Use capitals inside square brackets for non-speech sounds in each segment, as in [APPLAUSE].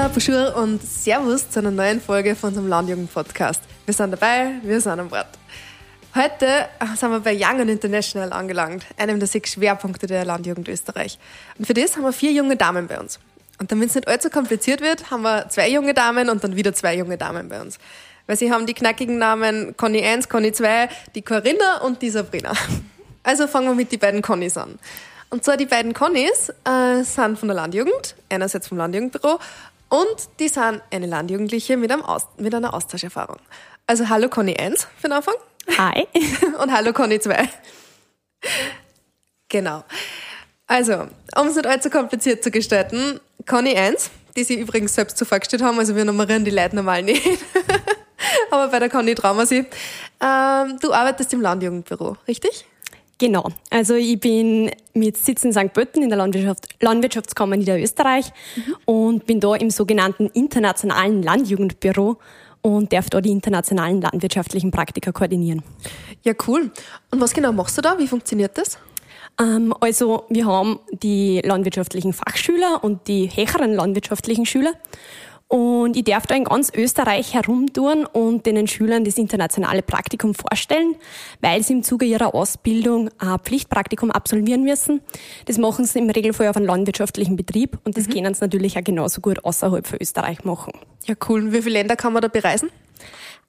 Hola, bonjour und Servus zu einer neuen Folge von unserem Landjugend-Podcast. Wir sind dabei, wir sind am Bord. Heute sind wir bei Young and International angelangt, einem der sechs Schwerpunkte der Landjugend Österreich. Und für das haben wir vier junge Damen bei uns. Und damit es nicht allzu kompliziert wird, haben wir zwei junge Damen und dann wieder zwei junge Damen bei uns. Weil sie haben die knackigen Namen Conny 1, Conny 2, die Corinna und die Sabrina. [LAUGHS] Also fangen wir mit den beiden Connys an. Und zwar die beiden Connys äh, sind von der Landjugend, einerseits vom Landjugendbüro und die sind eine Landjugendliche mit, Aus mit einer Austauscherfahrung. Also hallo Conny 1 für den Anfang. Hi. [LAUGHS] Und hallo Conny 2. Genau. Also, um es nicht allzu kompliziert zu gestalten, Conny 1, die sie übrigens selbst so vorgestellt haben, also wir nummerieren die Leute normal nicht. [LAUGHS] Aber bei der Conny trauen wir sie. Ähm, du arbeitest im Landjugendbüro, richtig? Genau. Also ich bin mit Sitz in St. Pölten in der Landwirtschaft, Landwirtschaftskammer Niederösterreich mhm. und bin da im sogenannten internationalen Landjugendbüro und darf da die internationalen landwirtschaftlichen Praktika koordinieren. Ja, cool. Und was genau machst du da? Wie funktioniert das? Ähm, also wir haben die landwirtschaftlichen Fachschüler und die höheren landwirtschaftlichen Schüler und ich darf da in ganz Österreich herumtouren und den Schülern das internationale Praktikum vorstellen, weil sie im Zuge ihrer Ausbildung ein Pflichtpraktikum absolvieren müssen. Das machen sie im Regelfall auf einem landwirtschaftlichen Betrieb und das mhm. können sie natürlich auch genauso gut außerhalb von Österreich machen. Ja, cool. Wie viele Länder kann man da bereisen?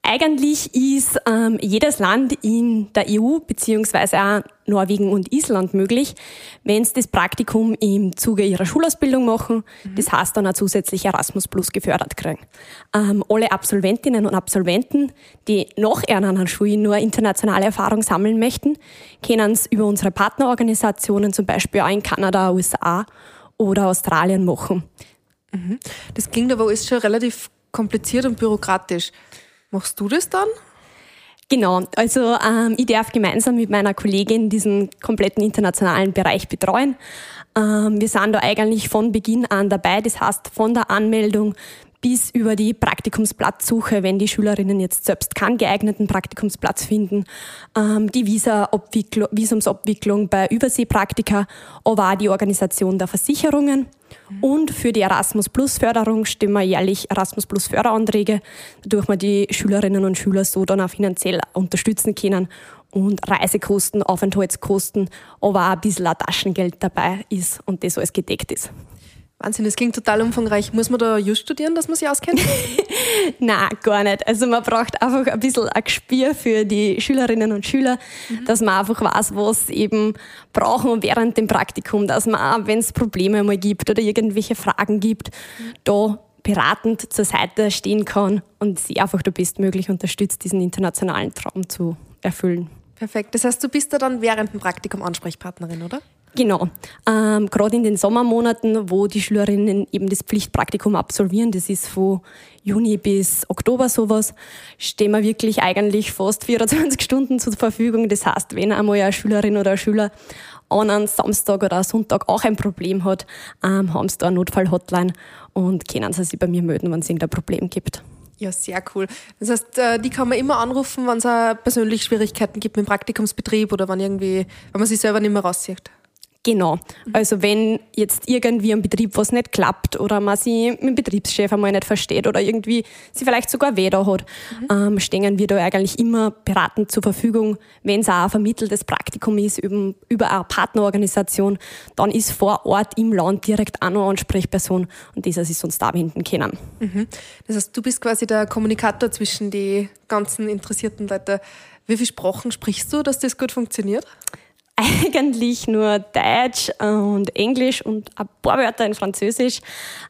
Eigentlich ist ähm, jedes Land in der EU beziehungsweise auch Norwegen und Island möglich, wenn sie das Praktikum im Zuge ihrer Schulausbildung machen. Mhm. Das heißt dann auch zusätzlich Erasmus Plus gefördert kriegen. Ähm, alle Absolventinnen und Absolventen, die nach einer Schule nur internationale Erfahrung sammeln möchten, können es über unsere Partnerorganisationen zum Beispiel auch in Kanada, USA oder Australien machen. Mhm. Das klingt aber alles schon relativ kompliziert und bürokratisch. Machst du das dann? Genau, also ähm, ich darf gemeinsam mit meiner Kollegin diesen kompletten internationalen Bereich betreuen. Ähm, wir sind da eigentlich von Beginn an dabei, das heißt von der Anmeldung bis über die Praktikumsplatzsuche, wenn die Schülerinnen jetzt selbst keinen geeigneten Praktikumsplatz finden, ähm, die Visumsabwicklung bei Überseepraktika, aber auch die Organisation der Versicherungen. Und für die Erasmus Plus Förderung stimmen wir jährlich Erasmus Plus Förderanträge, dadurch wir die Schülerinnen und Schüler so dann auch finanziell unterstützen können und Reisekosten, Aufenthaltskosten, aber auch ein bisschen Taschengeld dabei ist und das alles gedeckt ist. Wahnsinn, das klingt total umfangreich. Muss man da Just studieren, dass man sich auskennt? [LAUGHS] Nein, gar nicht. Also man braucht einfach ein bisschen ein Gespür für die Schülerinnen und Schüler, mhm. dass man einfach weiß, was sie eben brauchen während dem Praktikum, dass man wenn es Probleme mal gibt oder irgendwelche Fragen gibt, mhm. da beratend zur Seite stehen kann und sie einfach da bestmöglich unterstützt, diesen internationalen Traum zu erfüllen. Perfekt. Das heißt, du bist da dann während dem Praktikum Ansprechpartnerin, oder? Genau. Ähm, Gerade in den Sommermonaten, wo die Schülerinnen eben das Pflichtpraktikum absolvieren, das ist von Juni bis Oktober sowas, stehen wir wirklich eigentlich fast 24 [LAUGHS] Stunden zur Verfügung. Das heißt, wenn einmal eine Schülerin oder ein Schüler an einem Samstag oder Sonntag auch ein Problem hat, ähm, haben sie da eine Notfall-Hotline und können sie sich bei mir melden, wenn es irgendein Problem gibt. Ja, sehr cool. Das heißt, äh, die kann man immer anrufen, wenn es persönlich Schwierigkeiten gibt mit dem Praktikumsbetrieb oder wenn irgendwie, wenn man sich selber nicht mehr rauszieht. Genau. Also wenn jetzt irgendwie am Betrieb was nicht klappt oder man sich mit dem Betriebschef einmal nicht versteht oder irgendwie sie vielleicht sogar weh da hat, mhm. ähm, stehen wir da eigentlich immer beratend zur Verfügung. Wenn es auch ein vermitteltes Praktikum ist über, über eine Partnerorganisation, dann ist vor Ort im Land direkt auch noch eine Ansprechperson und dieser ist uns da wenden können. Mhm. Das heißt, du bist quasi der Kommunikator zwischen die ganzen interessierten Leuten. Wie viele Sprachen sprichst du, dass das gut funktioniert? Eigentlich nur Deutsch und Englisch und ein paar Wörter in Französisch.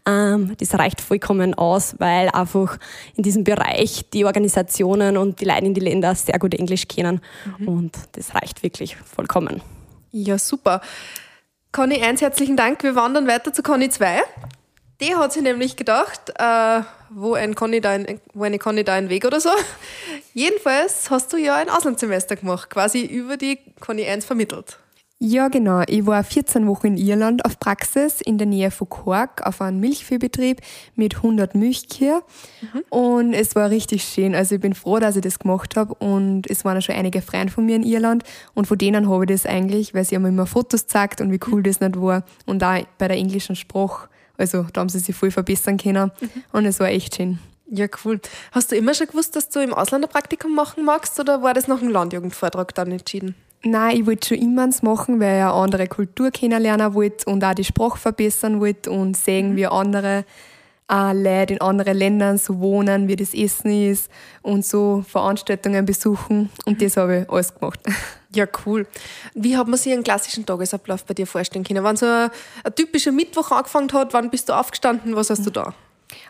Ähm, das reicht vollkommen aus, weil einfach in diesem Bereich die Organisationen und die Leute in die Länder sehr gut Englisch kennen. Mhm. Und das reicht wirklich vollkommen. Ja, super. Conny 1, herzlichen Dank. Wir wandern weiter zu Conny 2. Die hat sich nämlich gedacht, äh, wo, ein Conny da ein, wo eine Conny da ein Weg oder so. [LAUGHS] Jedenfalls hast du ja ein Auslandssemester gemacht, quasi über die Conny 1 vermittelt. Ja, genau. Ich war 14 Wochen in Irland auf Praxis in der Nähe von Cork auf einem Milchviehbetrieb mit 100 Milchkühe. Mhm. Und es war richtig schön. Also ich bin froh, dass ich das gemacht habe. Und es waren auch schon einige Freunde von mir in Irland. Und von denen habe ich das eigentlich, weil sie haben mir immer Fotos gezeigt und wie cool mhm. das nicht war. Und auch bei der englischen Sprache Also da haben sie sich voll verbessern können mhm. und es war echt schön. Ja, cool. Hast du immer schon gewusst, dass du im Ausländerpraktikum machen magst oder war das nach dem Landjugendvortrag dann entschieden? Nein, ich wollte schon immer eins machen, weil ich eine andere Kultur kennenlernen wollte und auch die Sprache verbessern wollte und sehen, mhm. wie andere äh, Leute in anderen Ländern so wohnen, wie das Essen ist und so Veranstaltungen besuchen. Und das habe ich alles gemacht. [LAUGHS] Ja, cool. Wie hat man sich einen klassischen Tagesablauf bei dir vorstellen können? Wenn so ein, ein typischer Mittwoch angefangen hat, wann bist du aufgestanden? Was hast du da?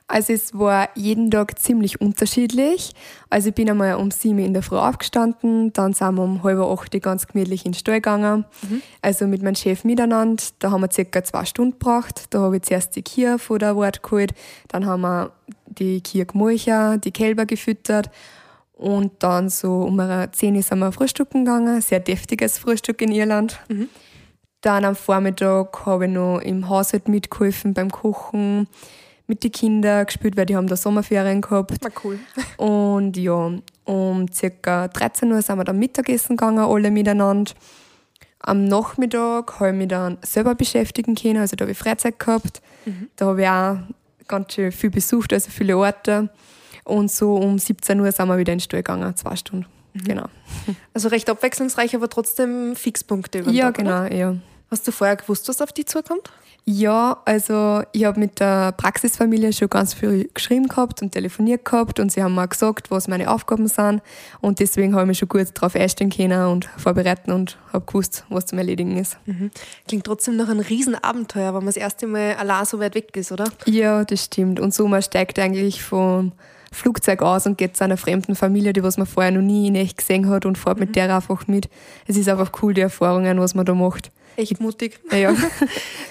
Also es war jeden Tag ziemlich unterschiedlich. Also ich bin einmal um sieben in der Früh aufgestanden, dann sind wir um halb acht ganz gemütlich in den Stall gegangen. Mhm. Also mit meinem Chef miteinander. Da haben wir circa zwei Stunden gebraucht. Da habe ich zuerst die Kühe vor der Wart geholt, dann haben wir die Kühe gemolchen, die Kälber gefüttert und dann so um 10 Uhr sind wir frühstücken gegangen. Sehr deftiges Frühstück in Irland. Mhm. Dann am Vormittag habe ich noch im Haushalt mitgeholfen beim Kochen mit den Kindern gespielt, weil die haben da Sommerferien gehabt. Na cool. [LAUGHS] Und ja, um ca. 13 Uhr sind wir dann Mittagessen gegangen, alle miteinander. Am Nachmittag habe ich mich dann selber beschäftigen können, also da habe ich Freizeit gehabt. Mhm. Da habe ich auch ganz schön viel besucht, also viele Orte. Und so um 17 Uhr sind wir wieder in den Stall gegangen, zwei Stunden. Mhm. Genau. [LAUGHS] Also recht abwechslungsreich, aber trotzdem Fixpunkte über Ja, Tag, genau, oder? ja. Hast du vorher gewusst, was auf dich zukommt? Ja, also ich habe mit der Praxisfamilie schon ganz viel geschrieben gehabt und telefoniert gehabt und sie haben mir gesagt, was meine Aufgaben sind und deswegen habe ich mich schon gut darauf einstellen können und vorbereiten und habe gewusst, was zum Erledigen ist. Mhm. Klingt trotzdem noch ein Riesenabenteuer, wenn man das erste Mal allein so weit weg ist, oder? Ja, das stimmt. Und so man steigt eigentlich vom Flugzeug aus und geht zu einer fremden Familie, die was man vorher noch nie in echt gesehen hat und fährt mhm. mit der einfach mit. Es ist einfach cool, die Erfahrungen, was man da macht. Echt mutig. [LAUGHS] Ja.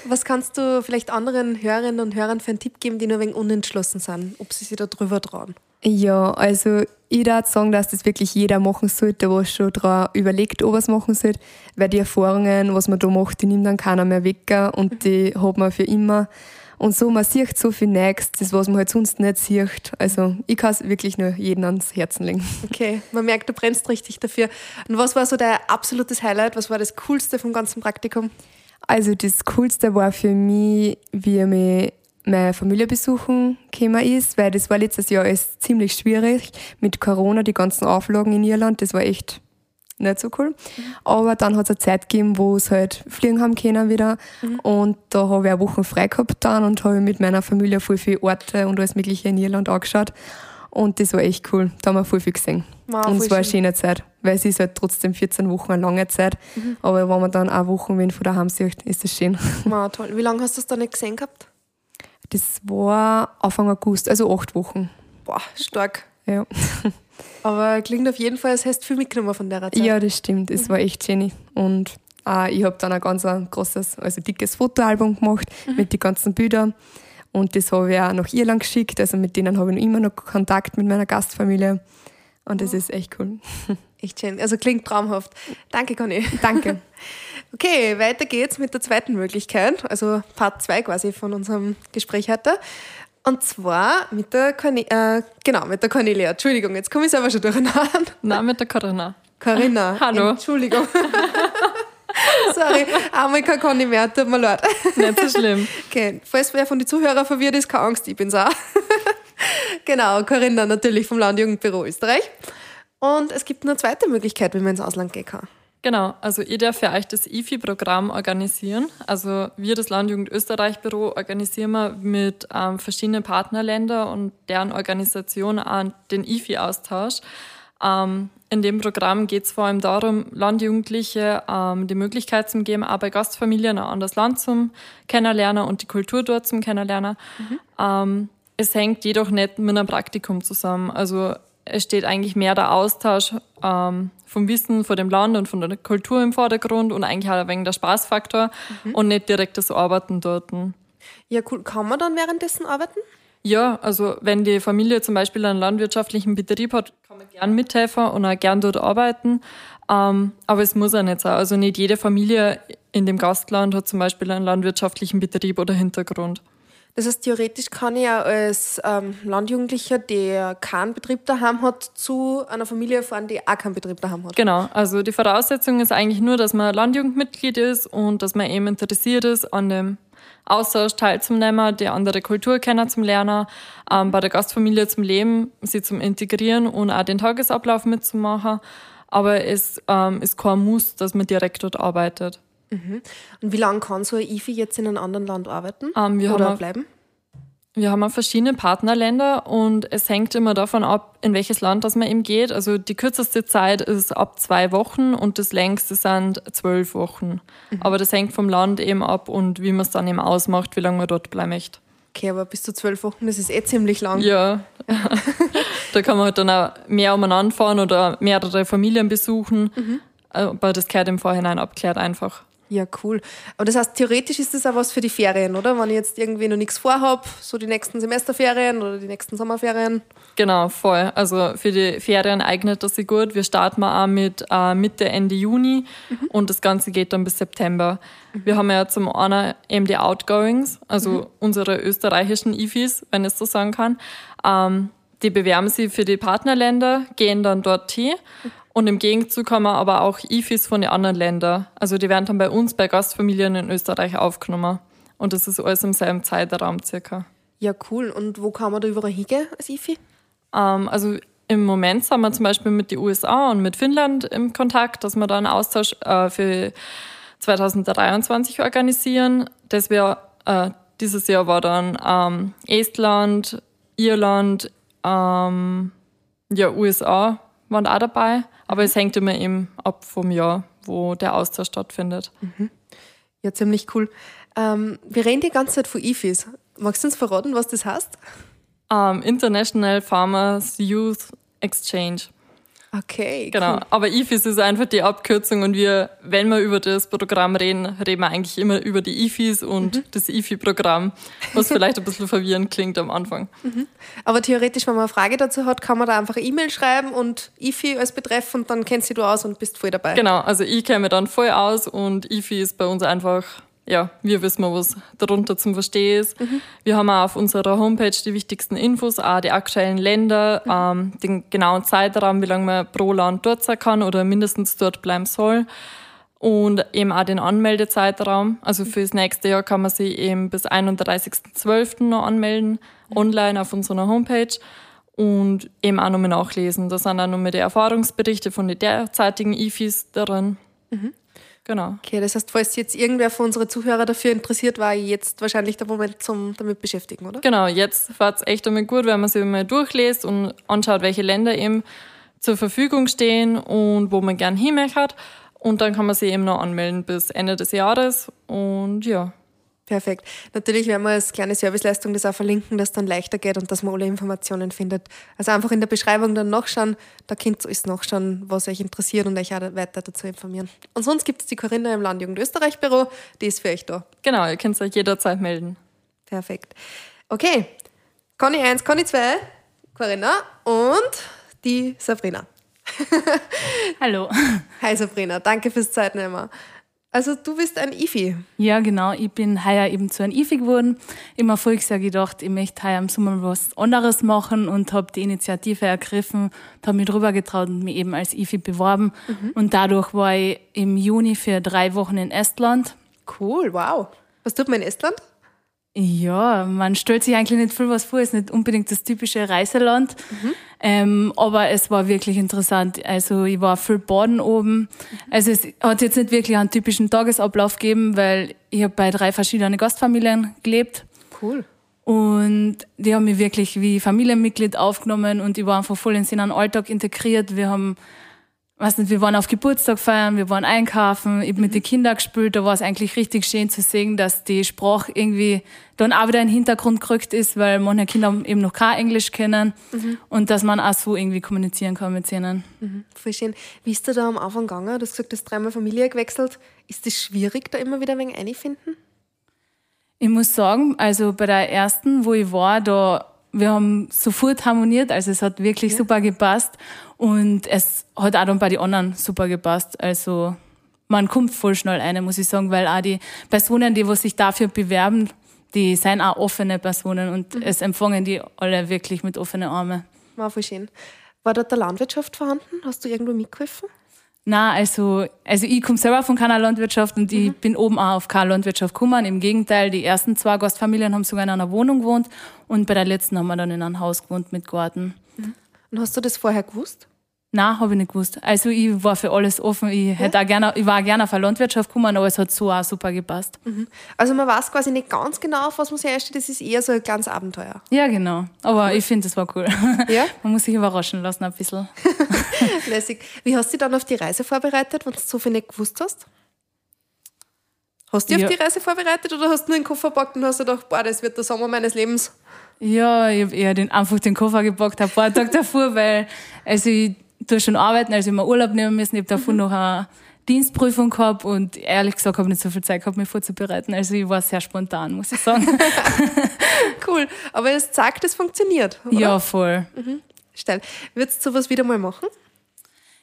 Was kannst du vielleicht anderen Hörerinnen und Hörern für einen Tipp geben, die nur wenig unentschlossen sind, ob sie sich da drüber trauen? Ja, also ich würde sagen, dass das wirklich jeder machen sollte, der schon daran überlegt, ob er es machen sollte, weil die Erfahrungen, was man da macht, die nimmt dann keiner mehr weg und mhm. die hat man für immer. Und so, man sieht so viel das, was man halt sonst nicht sieht. Also, ich kann es wirklich nur jedem ans Herzen legen. Okay, man merkt, du brennst richtig dafür. Und was war so dein absolutes Highlight? Was war das Coolste vom ganzen Praktikum? Also, das Coolste war für mich, wie mich meine Familie besuchen gekommen ist, weil das war letztes Jahr alles ziemlich schwierig mit Corona, die ganzen Auflagen in Irland. Das war echt nicht so cool. Mhm. Aber dann hat es eine Zeit gegeben, wo es halt fliegen haben können wieder. Mhm. Und da habe ich eine Woche frei gehabt dann und habe mit meiner Familie voll viele Orte und alles Mögliche in Irland angeschaut. Und das war echt cool. Da haben wir voll viel gesehen. Wow, und es war eine schöne Zeit, weil es ist halt trotzdem 14 Wochen eine lange Zeit. Mhm. Aber wenn man dann auch Wochen wenn von daheim sieht, ist das schön. [LAUGHS] Wow, toll. Wie lange hast du das da nicht gesehen gehabt? Das war Anfang August, also acht Wochen. Boah, stark. Ja. [LAUGHS] Aber klingt auf jeden Fall, als hättest du viel mitgenommen von der Zeit. Ja, das stimmt. Es mhm. war echt schön. Und äh, ich habe dann ein ganz ein großes, also dickes Fotoalbum gemacht mhm. mit den ganzen Bildern. Und das habe ich auch nach Irland geschickt. Also mit denen habe ich noch immer noch Kontakt mit meiner Gastfamilie. Und das oh. ist echt cool. [LAUGHS] Echt schön. Also klingt traumhaft. Danke, Conny. Danke. [LAUGHS] Okay, weiter geht's mit der zweiten Möglichkeit, also Part 2 quasi von unserem Gespräch heute. Und zwar mit der, Corne äh, genau, mit der Cornelia. Entschuldigung, jetzt komme ich selber schon durcheinander. Nein, mit der Corinna. Corinna. [LAUGHS] Hallo. Entschuldigung. [LAUGHS] Sorry, einmal kein Conny mehr, tut mir leid. Nicht so schlimm. [LAUGHS] Okay, falls wer von den Zuhörern verwirrt ist, keine Angst, ich bin's auch. genau, Corinna natürlich vom Landjugendbüro Österreich. Und es gibt eine zweite Möglichkeit, wie man ins Ausland gehen kann. Genau, also ich darf für euch das IFI-Programm organisieren. Also wir, das Landjugend Österreich-Büro, organisieren wir mit ähm, verschiedenen Partnerländern und deren Organisation auch den IFI-Austausch. Ähm, in dem Programm geht es vor allem darum, Landjugendliche ähm, die Möglichkeit zu geben, auch bei Gastfamilien ein anderes Land zum Kennenlernen und die Kultur dort zum Kennenlernen. Mhm. Ähm, es hängt jedoch nicht mit einem Praktikum zusammen. Also es steht eigentlich mehr der Austausch ähm, vom Wissen von dem Land und von der Kultur im Vordergrund und eigentlich auch ein wenig der Spaßfaktor mhm. und nicht direkt das Arbeiten dort. Ja, cool. Kann man dann währenddessen arbeiten? Ja, also wenn die Familie zum Beispiel einen landwirtschaftlichen Betrieb hat, kann man gern mithelfen und auch gern dort arbeiten. Ähm, aber es muss auch nicht sein. Also nicht jede Familie in dem Gastland hat zum Beispiel einen landwirtschaftlichen Betrieb oder Hintergrund. Das heißt, theoretisch kann ich ja als ähm, Landjugendlicher, der keinen Betrieb daheim hat, zu einer Familie fahren, die auch keinen Betrieb daheim hat. Genau, also die Voraussetzung ist eigentlich nur, dass man Landjugendmitglied ist und dass man eben interessiert ist an dem, Austausch teilzunehmen, die andere Kultur kennenzulernen, ähm, bei der Gastfamilie zum Leben, sie zum Integrieren und auch den Tagesablauf mitzumachen. Aber es ähm, ist kein Muss, dass man direkt dort arbeitet. Mhm. Und wie lange kann so ein IFI jetzt in einem anderen Land arbeiten Ähm, wir oder haben bleiben? Wir haben verschiedene Partnerländer und es hängt immer davon ab, in welches Land das man eben geht. Also die kürzeste Zeit ist ab zwei Wochen und das längste sind zwölf Wochen. Aber das hängt vom Land eben ab und wie man es dann eben ausmacht, wie lange man dort bleiben möchte. Okay, aber bis zu zwölf Wochen, das ist eh ziemlich lang. Ja, [LAUGHS] da kann man halt dann auch mehr umeinander fahren oder mehrere Familien besuchen. Aber das gehört im Vorhinein abklärt einfach. Ja, cool. Aber das heißt, theoretisch ist das auch was für die Ferien, oder? Wenn ich jetzt irgendwie noch nichts vorhab, so die nächsten Semesterferien oder die nächsten Sommerferien. Genau, voll. Also für die Ferien eignet das sich gut. Wir starten auch mit äh, Mitte, Ende Juni und das Ganze geht dann bis September. Wir haben ja zum einen eben die Outgoings, also unsere österreichischen IFIs, wenn ich es so sagen kann. Ähm, die bewerben sich für die Partnerländer, gehen dann dorthin und im Gegenzug haben wir aber auch IFIs von den anderen Ländern. Also die werden dann bei uns bei Gastfamilien in Österreich aufgenommen. Und das ist alles im selben Zeitraum circa. Ja, cool. Und wo kann man da überall hingehen als IFI? Ähm, also im Moment sind wir zum Beispiel mit den USA und mit Finnland im Kontakt, dass wir da einen Austausch äh, für 2023 organisieren. Das wär, äh, dieses Jahr war dann ähm, Estland, Irland, ähm, ja, USA waren auch dabei. Aber es hängt immer eben ab vom Jahr, wo der Austausch stattfindet. Ja, ziemlich cool. Ähm, wir reden die ganze Zeit von IFIs. Magst du uns verraten, was das heißt? Ähm, International Farmers Youth Exchange. Okay, Genau, cool. aber IFIS ist einfach die Abkürzung und wir, wenn wir über das Programm reden, reden wir eigentlich immer über die IFIs und das IFI-Programm, was [LAUGHS] vielleicht ein bisschen verwirrend klingt am Anfang. Aber theoretisch, wenn man eine Frage dazu hat, kann man da einfach eine E-Mail schreiben und IFI als Betreff und dann kennst du aus und bist voll dabei. Genau, also ich kenne mich dann voll aus und IFI ist bei uns einfach, ja, wir wissen mal, was darunter zum Verstehen ist. Wir haben auch auf unserer Homepage die wichtigsten Infos, auch die aktuellen Länder, ähm, den genauen Zeitraum, wie lange man pro Land dort sein kann oder mindestens dort bleiben soll. Und eben auch den Anmeldezeitraum. Also fürs nächste Jahr kann man sich eben bis 31.12. noch anmelden, online auf unserer Homepage. Und eben auch nochmal nachlesen. Da sind auch nochmal die Erfahrungsberichte von den derzeitigen IFIs darin. Genau. Okay, das heißt, falls jetzt irgendwer von unseren Zuhörern dafür interessiert, war jetzt wahrscheinlich der Moment zum damit beschäftigen, oder? Genau, jetzt war es echt einmal gut, wenn man sich mal durchliest und anschaut, welche Länder eben zur Verfügung stehen und wo man gern hin möchte. Und dann kann man sich eben noch anmelden bis Ende des Jahres. Und ja, Perfekt. Natürlich werden wir als kleine Serviceleistung das auch verlinken, dass es dann leichter geht und dass man alle Informationen findet. Also einfach in der Beschreibung dann nachschauen, da könnt ihr alles nachschauen, was euch interessiert und euch auch weiter dazu informieren. Und sonst gibt es die Corinna im Landjugend Österreich Büro, die ist für euch da. genau, ihr könnt euch jederzeit melden. Perfekt. Okay, Conny 1, Conny 2, Corinna und die Sabrina. [LAUGHS] Hallo. Hi Sabrina, danke fürs Zeitnehmen. Also du bist ein IFI. Ja, genau. Ich bin heuer eben zu einem IFI geworden. Im Erfolgsjahr gedacht, ich möchte heuer im Sommer was anderes machen und habe die Initiative ergriffen, habe mich drüber getraut und mich eben als IFI beworben. Und dadurch war ich im Juni für drei Wochen in Estland. Cool, wow. Was tut man in Estland? Ja, man stellt sich eigentlich nicht viel was vor, ist nicht unbedingt das typische Reiseland. Ähm, aber es war wirklich interessant. Also ich war viel baden oben. Also es hat jetzt nicht wirklich einen typischen Tagesablauf gegeben, weil ich habe bei drei verschiedenen Gastfamilien gelebt. Cool. Und die haben mich wirklich wie Familienmitglied aufgenommen und ich war einfach voll in seinen Alltag integriert. Wir haben, weiß nicht, wir waren auf Geburtstag feiern, wir waren einkaufen, ich hab mit den Kindern gespielt. Da war es eigentlich richtig schön zu sehen, dass die Sprache irgendwie dann auch wieder in den Hintergrund gerückt ist, weil manche Kinder eben noch kein Englisch kennen und dass man auch so irgendwie kommunizieren kann mit ihnen. Voll schön. Wie ist dir da am Anfang gegangen? Du hast gesagt, du hast dreimal Familie gewechselt. Ist es schwierig, da immer wieder ein wenig einfinden? Ich muss sagen, also bei der ersten, wo ich war, da wir haben sofort harmoniert, also es hat wirklich super gepasst und es hat auch dann bei den anderen super gepasst. Also man kommt voll schnell rein, muss ich sagen, weil auch die Personen, die was sich dafür bewerben, die sind auch offene Personen und es empfangen die alle wirklich mit offenen Armen. War voll schön. War dort der Landwirtschaft vorhanden? Hast du irgendwo mitgeholfen? Na, also, also ich komme selber von keiner Landwirtschaft und ich bin oben auch auf keine Landwirtschaft gekommen. Im Gegenteil, die ersten zwei Gastfamilien haben sogar in einer Wohnung gewohnt und bei der letzten haben wir dann in einem Haus gewohnt mit Garten. Und hast du das vorher gewusst? Nein, habe ich nicht gewusst. Also ich war für alles offen. Ich, hätte auch gerne, ich war gerne auf eine Landwirtschaft gekommen, aber es hat so auch super gepasst. Also man weiß quasi nicht ganz genau, auf was man sich einstellt. Das ist eher so ein kleines Abenteuer. Ja, genau. Aber ich finde, das war cool. [LAUGHS] Ja? Man muss sich überraschen lassen ein bisschen. [LAUGHS] Lässig. Wie hast du dich dann auf die Reise vorbereitet, wenn du so viel nicht gewusst hast? Hast du dich Ja. auf die Reise vorbereitet oder hast du nur den Koffer gepackt und hast dir gedacht, boah, das wird der Sommer meines Lebens? Ja, ich habe eher den, einfach den Koffer gepackt, ein paar Tage [LAUGHS] davor, weil also ich tue schon arbeiten, also ich mir Urlaub nehmen müssen. Ich habe davor noch eine Dienstprüfung gehabt und ehrlich gesagt habe ich nicht so viel Zeit gehabt, mich vorzubereiten. Also ich war sehr spontan, muss ich sagen. [LAUGHS] Cool. Aber es zeigt, es funktioniert. Oder? ja, voll. Steil. Würdest du sowas wieder mal machen?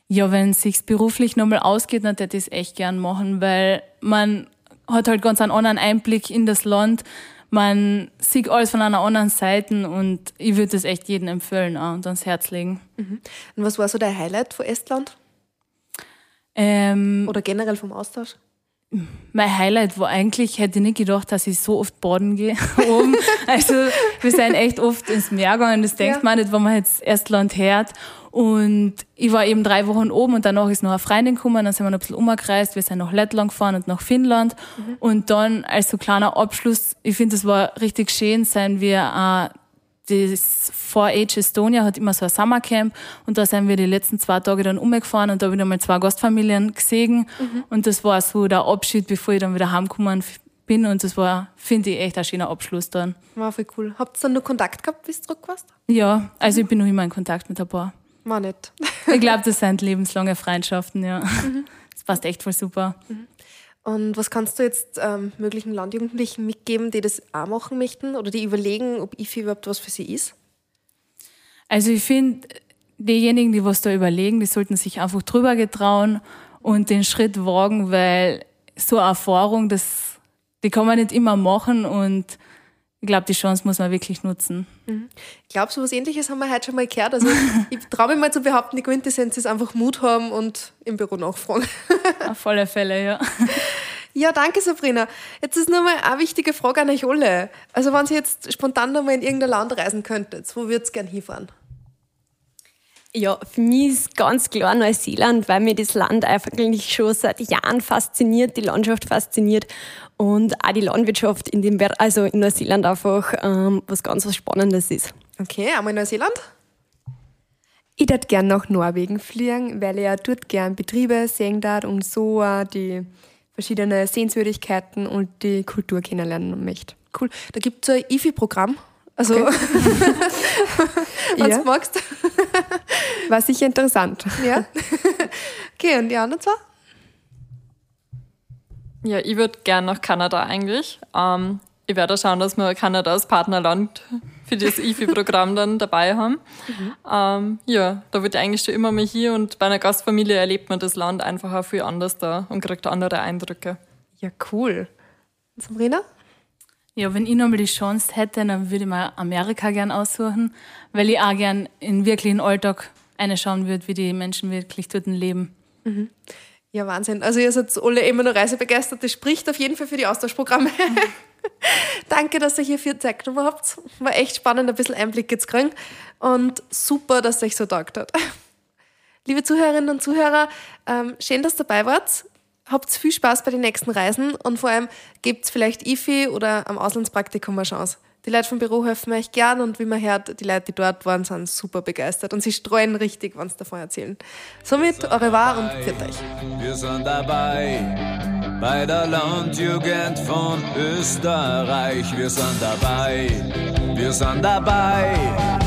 Ja, wenn es sich beruflich nochmal ausgeht, dann hätte ich es echt gern machen, weil man hat halt ganz einen anderen Einblick in das Land. Man sieht alles von einer anderen Seite und ich würde das echt jedem empfehlen auch und ans Herz legen. Und was war so dein Highlight von Estland? Ähm, Oder generell vom Austausch? Mein Highlight war eigentlich, hätte ich nicht gedacht, dass ich so oft baden gehe [LAUGHS] oben. Also wir sind echt oft ins Meer gegangen, das denkt Ja. man nicht, wenn man jetzt Estland hört. Und ich war eben drei Wochen oben und danach ist noch eine Freundin gekommen, dann sind wir noch ein bisschen umgereist, wir sind nach Lettland gefahren und nach Finnland. Und dann als so kleiner Abschluss, ich finde, das war richtig schön, sind wir äh, das 4H Estonia hat immer so ein Summercamp und da sind wir die letzten zwei Tage dann umgefahren und da habe ich nochmal zwei Gastfamilien gesehen und das war so der Abschied, bevor ich dann wieder heimgekommen bin und das war, finde ich, echt ein schöner Abschluss dann. War voll cool. Habt ihr dann noch Kontakt gehabt, bis du zurück warst? Ja, also ich bin noch immer in Kontakt mit ein paar. War nicht. Ich glaube, das sind lebenslange Freundschaften, ja. Das passt echt voll super. Und was kannst du jetzt ähm, möglichen Landjugendlichen mitgeben, die das auch machen möchten oder die überlegen, ob IFI überhaupt was für sie ist? Also ich finde, diejenigen, die was da überlegen, die sollten sich einfach drüber getrauen und den Schritt wagen, weil so eine Erfahrung, das, die kann man nicht immer machen und ich glaube, die Chance muss man wirklich nutzen. Ich glaube, so was ähnliches haben wir heute schon mal gehört. Also [LAUGHS] ich traue mich mal zu behaupten, die Quintessenz ist einfach Mut haben und im Büro nachfragen. [LAUGHS] Auf alle Fälle, ja. [LAUGHS] Ja, danke Sabrina. Jetzt ist nur mal eine wichtige Frage an euch alle. Also wenn ihr jetzt spontan noch mal in irgendein Land reisen könntet, wo würdet ihr gern hinfahren? Ja, für mich ist ganz klar Neuseeland, weil mir das Land einfach eigentlich schon seit Jahren fasziniert, die Landschaft fasziniert und auch die Landwirtschaft in dem, Ber- also in Neuseeland einfach ähm, was ganz was Spannendes ist. Okay, einmal Neuseeland. Ich würde gern nach Norwegen fliegen, weil ich ja dort gern Betriebe sehen darf und so auch die verschiedenen Sehenswürdigkeiten und die Kultur kennenlernen möchte. Cool. Da gibt es ein IFI-Programm. Also, [LAUGHS] [LAUGHS] wenn Ja. du magst. War sicher interessant. Ja. [LAUGHS] Okay, und die anderen zwei? Ja, ich würde gern nach Kanada eigentlich. Ähm, ich werde schauen, dass wir Kanada als Partnerland für das IFI-Programm dann dabei haben. Ähm, ja, da wird eigentlich schon immer mal hier und bei einer Gastfamilie erlebt man das Land einfach auch viel anders da und kriegt andere Eindrücke. Ja, cool. Sabrina? Ja, wenn ich nochmal die Chance hätte, dann würde ich mir Amerika gern aussuchen, weil ich auch gern in wirklichen Alltag eine schauen würde, wie die Menschen wirklich dort leben. Ja, Wahnsinn. Also ihr seid alle immer noch reisebegeistert. Das spricht auf jeden Fall für die Austauschprogramme. [LAUGHS] Danke, dass ihr hier viel Zeit genommen habt. War echt spannend, ein bisschen Einblicke zu kriegen. Und super, dass es euch so taugt hat. [LAUGHS] Liebe Zuhörerinnen und Zuhörer, ähm, schön, dass ihr dabei wart. Habt viel Spaß bei den nächsten Reisen und vor allem gebt vielleicht IFI oder am Auslandspraktikum eine Chance. Die Leute vom Büro helfen euch gern und wie man hört, die Leute, die dort waren, sind super begeistert und sie streuen richtig, wenn sie davon erzählen. Somit, au revoir und pfiat euch. Wir sind dabei bei der Landjugend von Österreich. Wir sind dabei, wir sind dabei